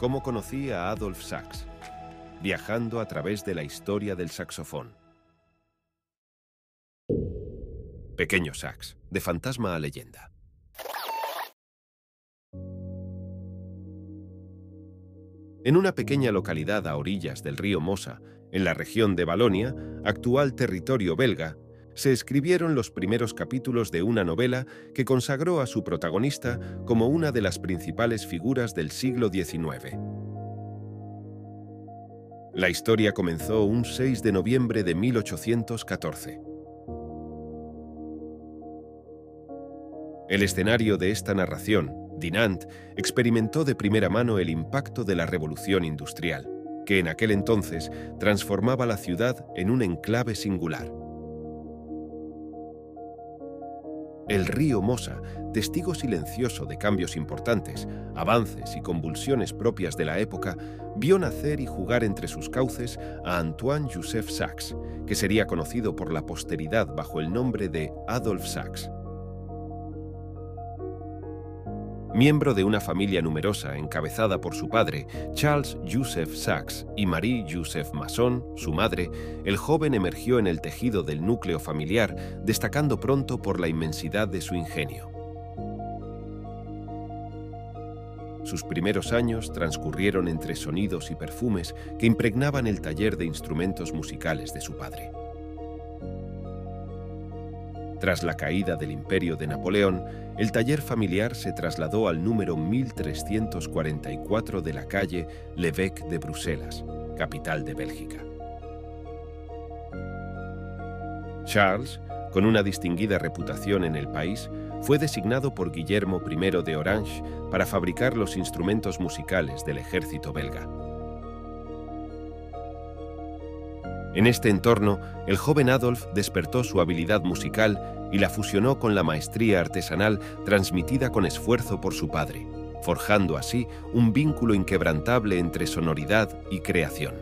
cómo conocí a Adolf Sachs, viajando a través de la historia del saxofón. Pequeño Sax, de fantasma a leyenda. En una pequeña localidad a orillas del río Mosa, en la región de Balonia, actual territorio belga, se escribieron los primeros capítulos de una novela que consagró a su protagonista como una de las principales figuras del siglo XIX. La historia comenzó un 6 de noviembre de 1814. El escenario de esta narración, Dinant, experimentó de primera mano el impacto de la revolución industrial, que en aquel entonces transformaba la ciudad en un enclave singular. El río Mosa, testigo silencioso de cambios importantes, avances y convulsiones propias de la época, vio nacer y jugar entre sus cauces a Antoine Joseph Sachs, que sería conocido por la posteridad bajo el nombre de Adolf Sachs. Miembro de una familia numerosa encabezada por su padre, Charles Joseph Sachs, y Marie Joseph Masson, su madre, el joven emergió en el tejido del núcleo familiar, destacando pronto por la inmensidad de su ingenio. Sus primeros años transcurrieron entre sonidos y perfumes que impregnaban el taller de instrumentos musicales de su padre. Tras la caída del imperio de Napoleón, el taller familiar se trasladó al número 1344 de la calle Levesque de Bruselas, capital de Bélgica. Charles, con una distinguida reputación en el país, fue designado por Guillermo I de Orange para fabricar los instrumentos musicales del ejército belga. En este entorno, el joven Adolf despertó su habilidad musical y la fusionó con la maestría artesanal transmitida con esfuerzo por su padre, forjando así un vínculo inquebrantable entre sonoridad y creación.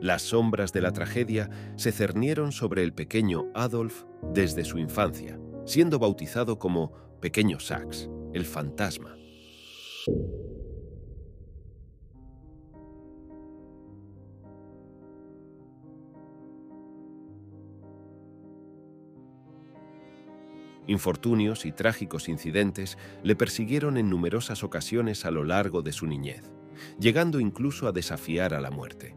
Las sombras de la tragedia se cernieron sobre el pequeño Adolf desde su infancia, siendo bautizado como Pequeño Sax, el fantasma. Infortunios y trágicos incidentes le persiguieron en numerosas ocasiones a lo largo de su niñez, llegando incluso a desafiar a la muerte.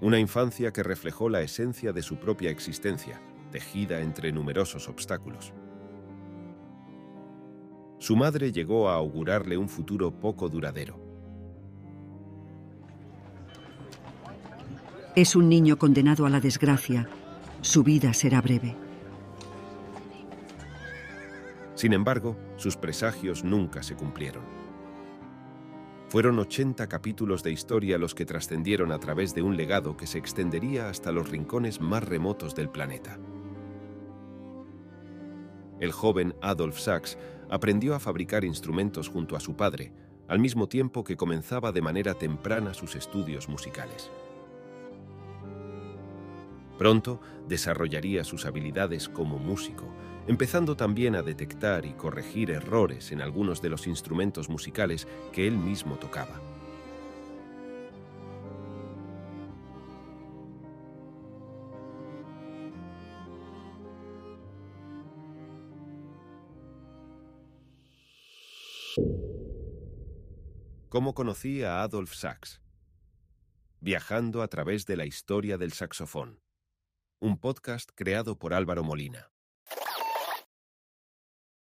Una infancia que reflejó la esencia de su propia existencia, tejida entre numerosos obstáculos. Su madre llegó a augurarle un futuro poco duradero. Es un niño condenado a la desgracia. Su vida será breve. Sin embargo, sus presagios nunca se cumplieron. Fueron 80 capítulos de historia los que trascendieron a través de un legado que se extendería hasta los rincones más remotos del planeta. El joven Adolf Sachs aprendió a fabricar instrumentos junto a su padre, al mismo tiempo que comenzaba de manera temprana sus estudios musicales. Pronto desarrollaría sus habilidades como músico, empezando también a detectar y corregir errores en algunos de los instrumentos musicales que él mismo tocaba. ¿Cómo conocí a Adolf Sachs? Viajando a través de la historia del saxofón. Un podcast creado por Álvaro Molina.